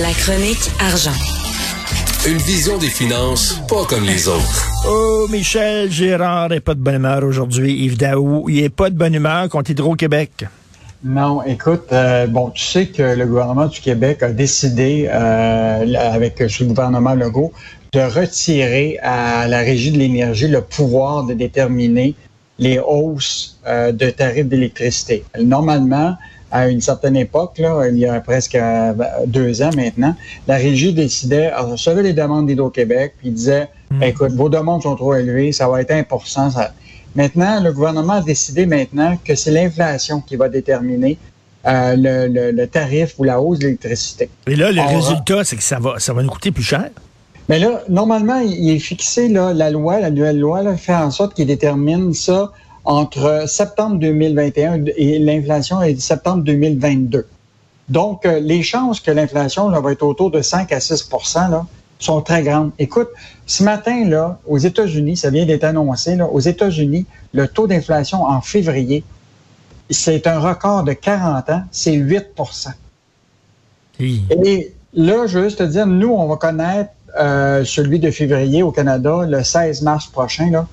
La chronique argent. Une vision des finances pas comme les autres. Oh, Michel Gérard n'est pas de bonne humeur aujourd'hui. Yves Daou, il est pas de bonne humeur contre Hydro-Québec. Non, écoute, euh, bon, tu sais que le gouvernement du Québec a décidé, euh, avec ce gouvernement Legault, de retirer à la Régie de l'énergie le pouvoir de déterminer les hausses euh, de tarifs d'électricité. Normalement, à une certaine époque, là, il y a presque deux ans maintenant, la régie décidait, recevait les demandes d'Hydro-Québec, puis disait, hmm. écoute, vos demandes sont trop élevées, ça va être 1 ça... Maintenant, le gouvernement a décidé maintenant que c'est l'inflation qui va déterminer euh, le, tarif ou la hausse de l'électricité. Et là, le résultat, c'est que ça va, ça va nous coûter plus cher? Mais là, normalement, il est fixé, là, la loi, la nouvelle loi, là, fait en sorte qu'il détermine ça entre septembre 2021 et l'inflation est septembre 2022. Donc, euh, les chances que l'inflation va être autour de 5 à 6% là, sont très grandes. Écoute, ce matin, là, aux États-Unis, ça vient d'être annoncé, là, aux États-Unis, le taux d'inflation en février, c'est un record de 40 ans, c'est 8% Et là, je veux juste te dire, nous, on va connaître euh, celui de février au Canada le 16 mars prochain. Là.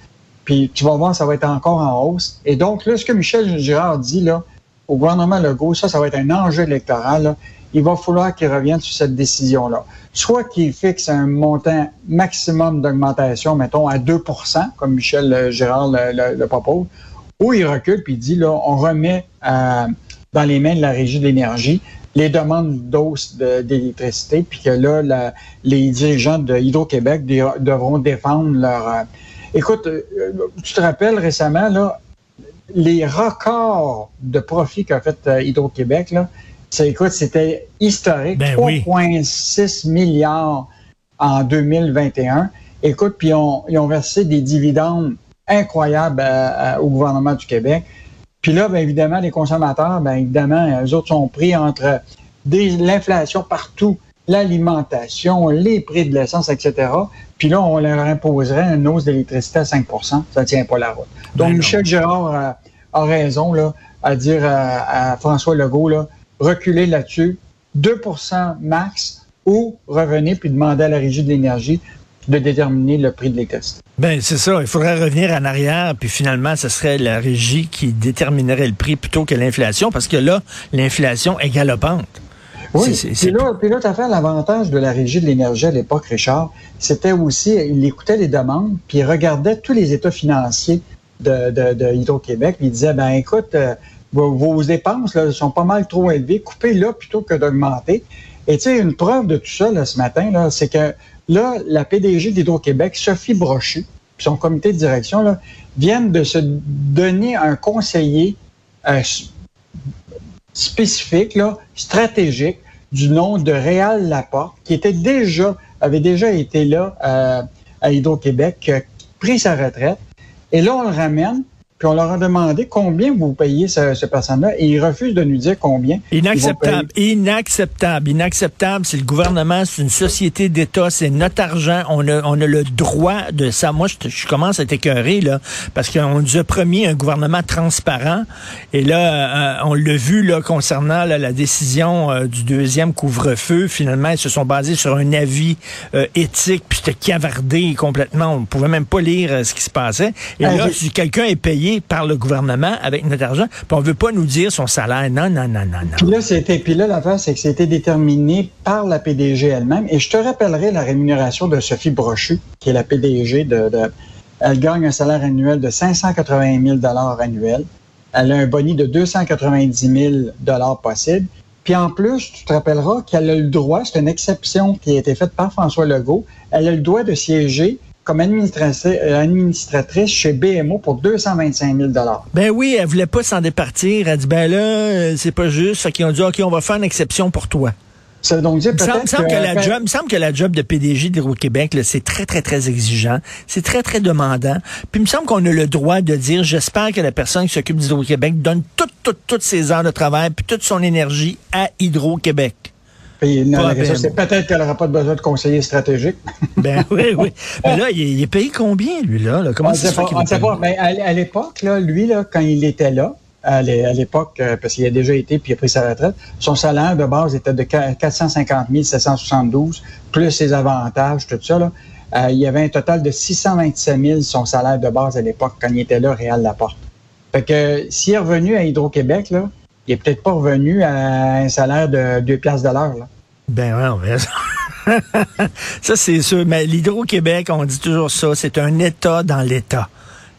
Puis tu vas voir, ça va être encore en hausse. Et donc, là, ce que Michel Girard dit là, au gouvernement Legault, ça, ça va être un enjeu électoral. Il va falloir qu'il revienne sur cette décision-là. Soit qu'il fixe un montant maximum d'augmentation, mettons, à 2% comme Michel Girard le, propose, ou il recule puis il dit, là, on remet euh, dans les mains de la Régie de l'énergie les demandes d'hausse d'électricité, puis que là, les dirigeants de Hydro-Québec devront défendre leur, euh, Écoute, euh, tu te rappelles récemment, là, les records de profit qu'a fait euh, Hydro-Québec, là, écoute, c'était historique. 3,6 ben milliards en 2021. Écoute, puis ils ont versé des dividendes incroyables euh, au gouvernement du Québec. Puis là, bien évidemment, les consommateurs, bien évidemment, eux autres sont pris entre l'inflation partout, l'alimentation, les prix de l'essence, etc. Puis là, on leur imposerait une hausse d'électricité à 5% Ça ne tient pas la route. Donc, ben Michel Gérard a, raison là, à dire à, François Legault, là, reculer là-dessus, 2% max, ou revenir puis demander à la Régie de l'énergie de déterminer le prix de l'électricité. Ben c'est ça. Il faudrait revenir en arrière, puis finalement, ce serait la régie qui déterminerait le prix plutôt que l'inflation, parce que là, l'inflation est galopante. Oui, puis là, puis là fait l'avantage de la régie de l'énergie à l'époque, Richard, c'était aussi, il écoutait les demandes, puis il regardait tous les états financiers de, de, Hydro-Québec, puis il disait, ben écoute, euh, vos, dépenses là, sont pas mal trop élevées, coupez là plutôt que d'augmenter. Et tu sais, une preuve de tout ça là, ce matin, là, c'est que là, la PDG d'Hydro-Québec, Sophie Brochu, puis son comité de direction, là, viennent de se donner un conseiller euh, spécifique, stratégique, du nom de Réal Laporte, qui avait déjà été là euh, à Hydro-Québec, qui a pris sa retraite. Et là, on le ramène puis on leur a demandé combien vous payez ce, ce personne-là et ils refusent de nous dire combien. Inacceptable, inacceptable, inacceptable. C'est le gouvernement, c'est une société d'État, c'est notre argent. On a, on a le droit de ça. Moi, je, je commence à être écœuré, là, parce qu'on nous a promis un gouvernement transparent. Et là, euh, on l'a vu là, concernant la décision euh, du deuxième couvre-feu. Finalement, ils se sont basés sur un avis euh, éthique, puis c'était cavardé complètement. On pouvait même pas lire ce qui se passait. Et là, si quelqu'un est payé par le gouvernement avec notre argent, puis on veut pas nous dire son salaire. Non, non, non, non. Puis là, c'était, l'affaire, c'est que c'était déterminé par la PDG elle-même. Et je te rappellerai la rémunération de Sophie Brochu, qui est la PDG elle gagne un salaire annuel de 580 000 annuel. Elle a un boni de 290 000 possible. Puis en plus, tu te rappelleras qu'elle a le droit, c'est une exception qui a été faite par François Legault, elle a le droit de siéger comme euh, administratrice chez BMO pour 225 000 Ben oui, elle voulait pas s'en départir. Elle dit, ben là, euh, c'est pas juste. Fait qu'ils ont dit, OK, on va faire une exception pour toi. Ça veut donc dire il me semble que, la job, me semble que la job de PDG d'Hydro-Québec, c'est très, très, très exigeant. C'est très, très demandant. Puis il me semble qu'on a le droit de dire, j'espère que la personne qui s'occupe d'Hydro-Québec donne toutes, toutes, toutes ses heures de travail puis toute son énergie à Hydro-Québec c'est peut-être qu'elle n'aura pas besoin de conseiller stratégique. ben oui, oui. Mais là, il, est payé combien, lui, là? Comment on ne sait pas. Mais à, l'époque, là, lui, là, quand il était là, à l'époque, parce qu'il a déjà été puis il a pris sa retraite. Son salaire de base était de 450 772, plus ses avantages, tout ça. Là. il y avait un total de 627 000 son salaire de base à l'époque quand il était là, Réal Laporte. Fait que s'il est revenu à Hydro-Québec, là, il est peut-être pas revenu à un salaire de 2 piastres de l'heure. Ben ouais, on verra ça, c'est sûr. Mais l'Hydro-Québec, on dit toujours ça, c'est un État dans l'État.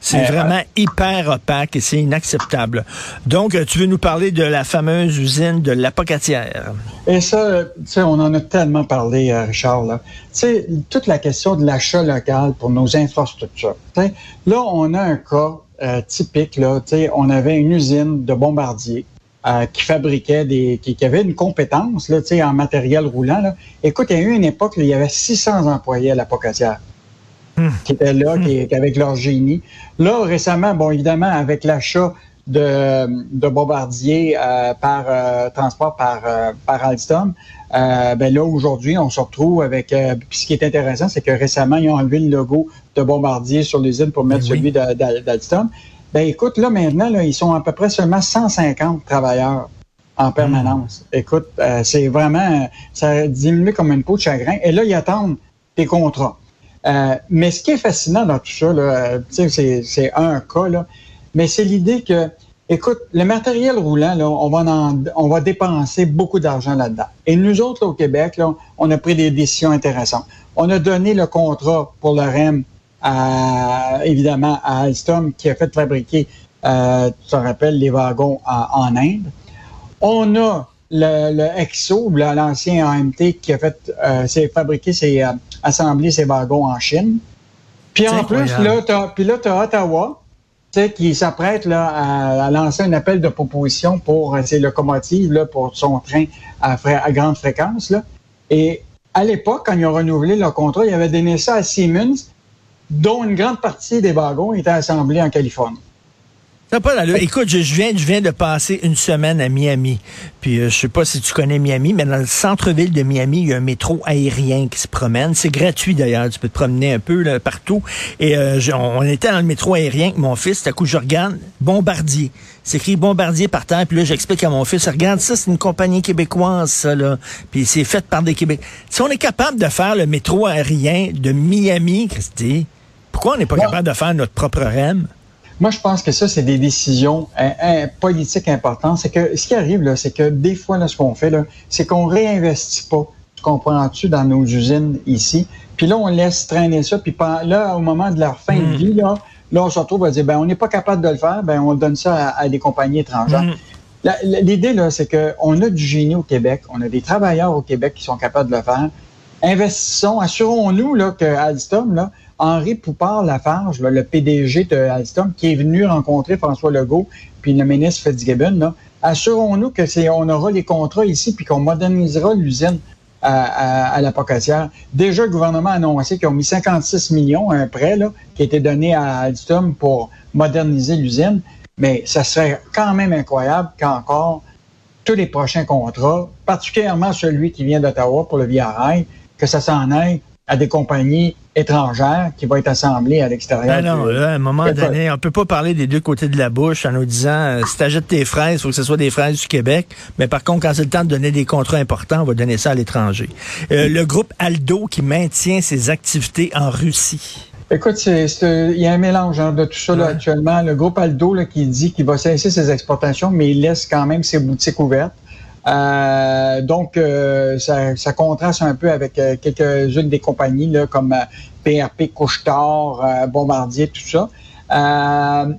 C'est euh, vraiment hyper opaque et c'est inacceptable. Donc, tu veux nous parler de la fameuse usine de l'apocatière. Et ça, tu sais, on en a tellement parlé, euh, Richard. Tu sais, toute la question de l'achat local pour nos infrastructures. là, on a un cas euh, typique. Là, on avait une usine de bombardiers euh, qui fabriquait des, qui, avait une compétence là, en matériel roulant. Là. Écoute, il y a eu une époque où il y avait 600 employés à la Pocatière hmm. qui étaient là, qui, avec leur génie. Là, récemment, bon, évidemment, avec l'achat de, de bombardiers euh, par euh, transport par, par Alstom, ben là, aujourd'hui, on se retrouve avec... puis ce qui est intéressant, c'est que récemment, ils ont enlevé le logo de bombardier sur l'usine pour mettre ben celui d'Alstom. Ben écoute, là maintenant, là, ils sont à peu près seulement 150 travailleurs en permanence. Hmm. Écoute, euh, c'est vraiment, ça a diminué comme une peau de chagrin. Et là, ils attendent des contrats. Euh, mais ce qui est fascinant dans tout ça, là, c'est, c'est un cas, là, mais c'est l'idée que, écoute, le matériel roulant, là, on va, on va dépenser beaucoup d'argent là-dedans. Et nous autres, là, au Québec, là, on a pris des décisions intéressantes. On a donné le contrat pour le REM à, évidemment à Alstom qui a fait fabriquer, euh, tu te rappelles, les wagons en, Inde. On a le, le EXO, l'ancien AMT qui a fait, euh, fabriqué, c'est euh, assemblé ses wagons en Chine. Puis en plus, là, t'as, puis là, as Ottawa, qui s'apprête là, à, lancer un appel de proposition pour ses locomotives, là, pour son train à, à grande fréquence. Là. Et à l'époque, quand ils ont renouvelé leur contrat, ils avaient donné ça à Siemens, dont une grande partie des wagons étaient assemblés en Californie. Pas Écoute, je, viens, je viens de passer une semaine à Miami. Puis euh, je sais pas si tu connais Miami, mais dans le centre-ville de Miami, il y a un métro aérien qui se promène. C'est gratuit d'ailleurs. Tu peux te promener un peu là, partout. Et euh, on, était dans le métro aérien avec mon fils. À coup, je regarde Bombardier. C'est écrit Bombardier par terre. Puis là, j'explique à mon fils, regarde ça, c'est une compagnie québécoise, ça là. Puis c'est fait par des Québécois. Si on est capable de faire le métro aérien de Miami, Christy, pourquoi on n'est pas capable de faire notre propre REM? Moi, je pense que ça, c'est des décisions hein, hein, politiques importantes. C'est que ce qui arrive, là, c'est que des fois, là, ce qu'on fait, là, c'est qu'on réinvestit pas. Tu comprends-tu dans nos usines ici? Puis là, on laisse traîner ça. Puis là, au moment de leur fin de mm. vie, là, là, on se retrouve à dire, ben, on n'est pas capable de le faire, ben, on donne ça à, des compagnies étrangères. Mm. L'idée, là, c'est qu'on a du génie au Québec, on a des travailleurs au Québec qui sont capables de le faire. Investissons, assurons-nous là, que Alstom, là, Henri Poupard-Lafarge, le PDG de Alstom, qui est venu rencontrer François Legault puis le ministre Fitzgibbon, assurons-nous que c'est on aura les contrats ici puis qu'on modernisera l'usine à, à, la Pocatière. Déjà, le gouvernement a annoncé qu'ils ont mis 56 millions, un prêt qui a été donné à Alstom pour moderniser l'usine. Mais ça serait quand même incroyable qu'encore tous les prochains contrats, particulièrement celui qui vient d'Ottawa pour le Via Rail, que ça s'en aille à des compagnies étrangères qui vont être assemblées à l'extérieur. Ben non, à un moment donné, on peut pas parler des deux côtés de la bouche en nous disant euh, si tu achètes tes fraises, il faut que ce soit des fraises du Québec. Mais par contre, quand c'est le temps de donner des contrats importants, on va donner ça à l'étranger. Euh, le groupe Aldo qui maintient ses activités en Russie. Écoute, il y a un mélange hein, de tout ça là, actuellement. Le groupe Aldo là, qui dit qu'il va cesser ses exportations, mais il laisse quand même ses boutiques ouvertes. Euh, donc, euh, ça, ça, contraste un peu avec euh, quelques-unes des compagnies là, comme PRP, Couchetard, Bombardier, tout ça.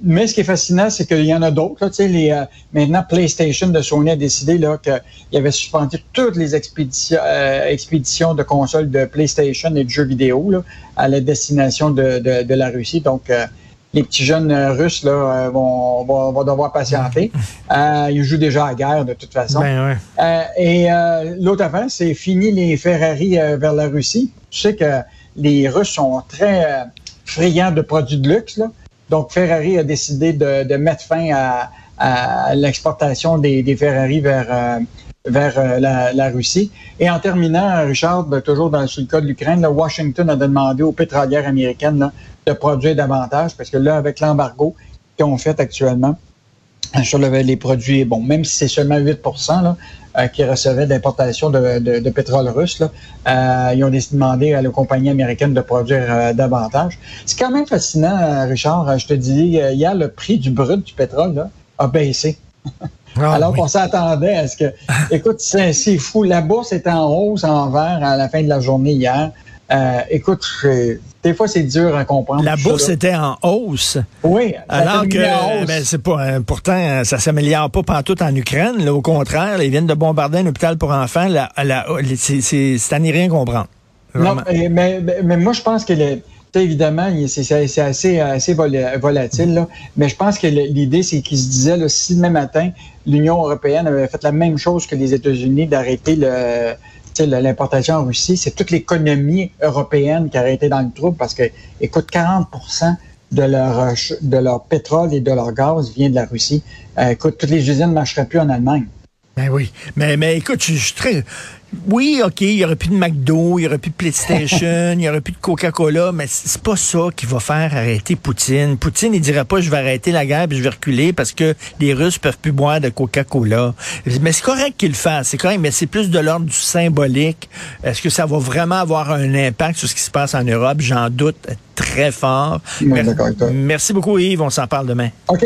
mais ce qui est fascinant, c'est qu'il y en a d'autres. Les, maintenant, PlayStation de Sony a décidé qu'il avait suspendu toutes les expéditions, expéditions de consoles de PlayStation et de jeux vidéo là, à la destination de, de, de la Russie. Donc, les petits jeunes euh, russes là, euh, vont, vont, devoir patienter. Euh, ils jouent déjà à la guerre de toute façon. Ben et l'autre affaire, c'est fini les Ferrari vers la Russie. Tu sais que les Russes sont très friands de produits de luxe. Donc Ferrari a décidé de, mettre fin à, l'exportation des, Ferrari vers vers la, Russie. Et en terminant, Richard, toujours dans, le cas de l'Ukraine, Washington a demandé aux pétrolières américaines de produire davantage, parce que là, avec l'embargo qu'ils ont fait actuellement, sur les produits, bon, même si c'est seulement 8 là, euh, qui recevaient d'importation de, de, pétrole russe, là, euh, ils ont demandé à la compagnie américaine de produire euh, davantage. C'est quand même fascinant, Richard. Je te dis, hier, le prix du brut du pétrole là, a baissé. Ah, Alors qu'on s'attendait à ce que... Écoute, c'est fou. La bourse était en hausse, en vert à la fin de la journée hier. Euh, écoute, des fois, c'est dur à comprendre. La bourse était en hausse. Oui. Alors que, ben, c'est pas, euh, pourtant, ça s'améliore pas partout en Ukraine. Là, au contraire, ils viennent de bombarder un hôpital pour enfants. c'est à n'y rien comprendre. Non, mais, mais, moi, je pense que évidemment, c'est assez, assez volatile, là. mais je pense que l'idée, c'est qu'il se disait, là, si demain matin, l'Union européenne avait fait la même chose que les États-Unis d'arrêter le l'importation en Russie, c'est toute l'économie européenne qui aurait été dans le trouble parce que, écoute, 40% de leur, de leur pétrole et de leur gaz vient de la Russie. Euh, écoute, toutes les usines ne marcheraient plus en Allemagne. Ben oui. Mais, mais écoute, je suis très. Oui, OK, il n'y aurait plus de McDo, il n'y aurait plus de PlayStation, il n'y aurait plus de Coca-Cola, mais c'est pas ça qui va faire arrêter Poutine. Poutine, il dirait pas je vais arrêter la guerre et je vais reculer parce que les Russes peuvent plus boire de Coca-Cola. Mais c'est correct qu'il le fasse, c'est correct, mais c'est plus de l'ordre du symbolique. Est-ce que ça va vraiment avoir un impact sur ce qui se passe en Europe? J'en doute très fort. Merci beaucoup Yves, on s'en parle demain. OK.